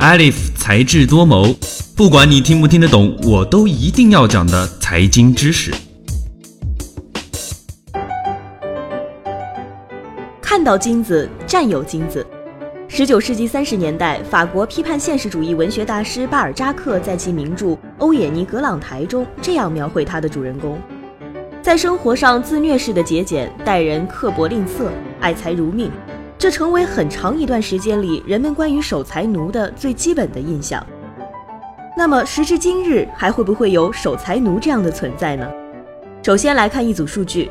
Alif 才智多谋，不管你听不听得懂，我都一定要讲的财经知识。看到金子，占有金子。十九世纪三十年代，法国批判现实主义文学大师巴尔扎克在其名著《欧也尼·葛朗台》中这样描绘他的主人公：在生活上自虐式的节俭，待人刻薄吝啬，爱财如命。这成为很长一段时间里人们关于守财奴的最基本的印象。那么时至今日，还会不会有守财奴这样的存在呢？首先来看一组数据：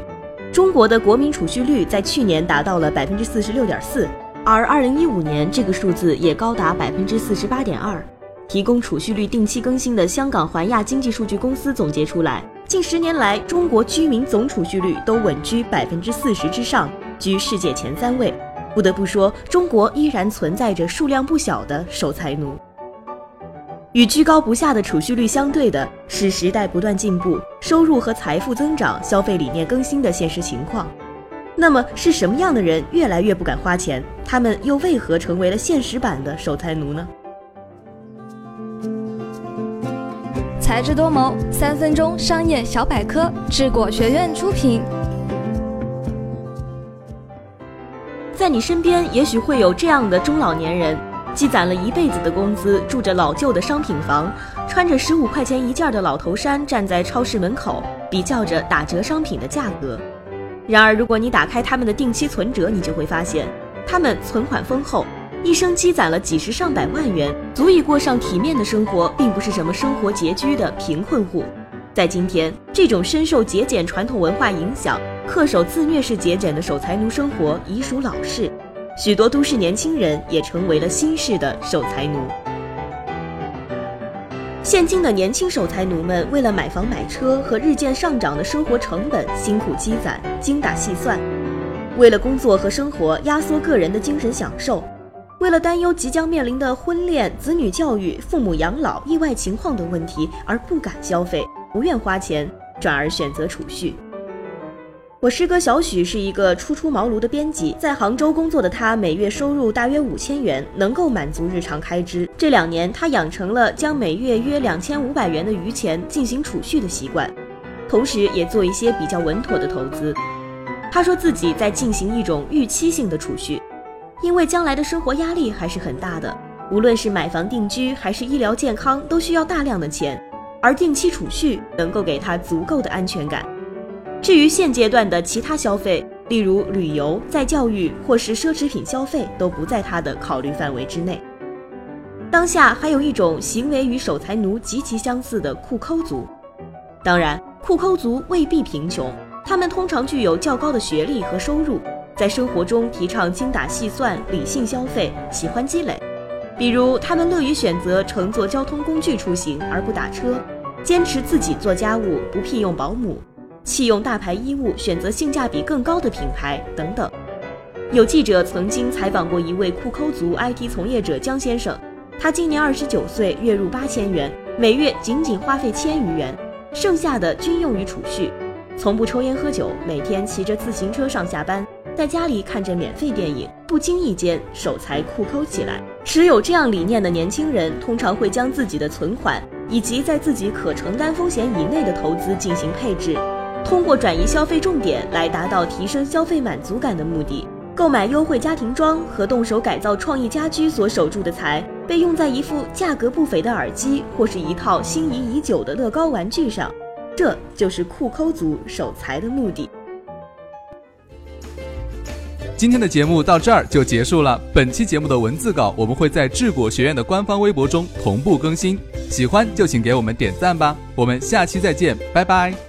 中国的国民储蓄率在去年达到了百分之四十六点四，而二零一五年这个数字也高达百分之四十八点二。提供储蓄率定期更新的香港环亚经济数据公司总结出来，近十年来中国居民总储蓄率都稳居百分之四十之上，居世界前三位。不得不说，中国依然存在着数量不小的守财奴。与居高不下的储蓄率相对的是时代不断进步、收入和财富增长、消费理念更新的现实情况。那么，是什么样的人越来越不敢花钱？他们又为何成为了现实版的守财奴呢？才智多谋，三分钟商业小百科，智果学院出品。在你身边，也许会有这样的中老年人，积攒了一辈子的工资，住着老旧的商品房，穿着十五块钱一件的老头衫，站在超市门口比较着打折商品的价格。然而，如果你打开他们的定期存折，你就会发现，他们存款丰厚，一生积攒了几十上百万元，足以过上体面的生活，并不是什么生活拮据的贫困户。在今天，这种深受节俭传统文化影响。恪守自虐式节俭的守财奴生活已属老式，许多都市年轻人也成为了新式的守财奴。现今的年轻守财奴们为了买房买车和日渐上涨的生活成本，辛苦积攒、精打细算；为了工作和生活压缩个人的精神享受；为了担忧即将面临的婚恋、子女教育、父母养老、意外情况等问题而不敢消费、不愿花钱，转而选择储蓄。我师哥小许是一个初出茅庐的编辑，在杭州工作的他，每月收入大约五千元，能够满足日常开支。这两年，他养成了将每月约两千五百元的余钱进行储蓄的习惯，同时也做一些比较稳妥的投资。他说自己在进行一种预期性的储蓄，因为将来的生活压力还是很大的，无论是买房定居还是医疗健康，都需要大量的钱，而定期储蓄能够给他足够的安全感。至于现阶段的其他消费，例如旅游、再教育或是奢侈品消费，都不在他的考虑范围之内。当下还有一种行为与守财奴极其相似的库抠族，当然，库抠族未必贫穷，他们通常具有较高的学历和收入，在生活中提倡精打细算、理性消费，喜欢积累。比如，他们乐于选择乘坐交通工具出行而不打车，坚持自己做家务，不聘用保姆。弃用大牌衣物，选择性价比更高的品牌等等。有记者曾经采访过一位库抠族 IT 从业者江先生，他今年二十九岁，月入八千元，每月仅仅花费千余元，剩下的均用于储蓄，从不抽烟喝酒，每天骑着自行车上下班，在家里看着免费电影，不经意间守财库抠起来。持有这样理念的年轻人，通常会将自己的存款以及在自己可承担风险以内的投资进行配置。通过转移消费重点来达到提升消费满足感的目的，购买优惠家庭装和动手改造创意家居所守住的财，被用在一副价格不菲的耳机或是一套心仪已久的乐高玩具上，这就是酷抠族守财的目的。今天的节目到这儿就结束了。本期节目的文字稿我们会在智果学院的官方微博中同步更新，喜欢就请给我们点赞吧。我们下期再见，拜拜。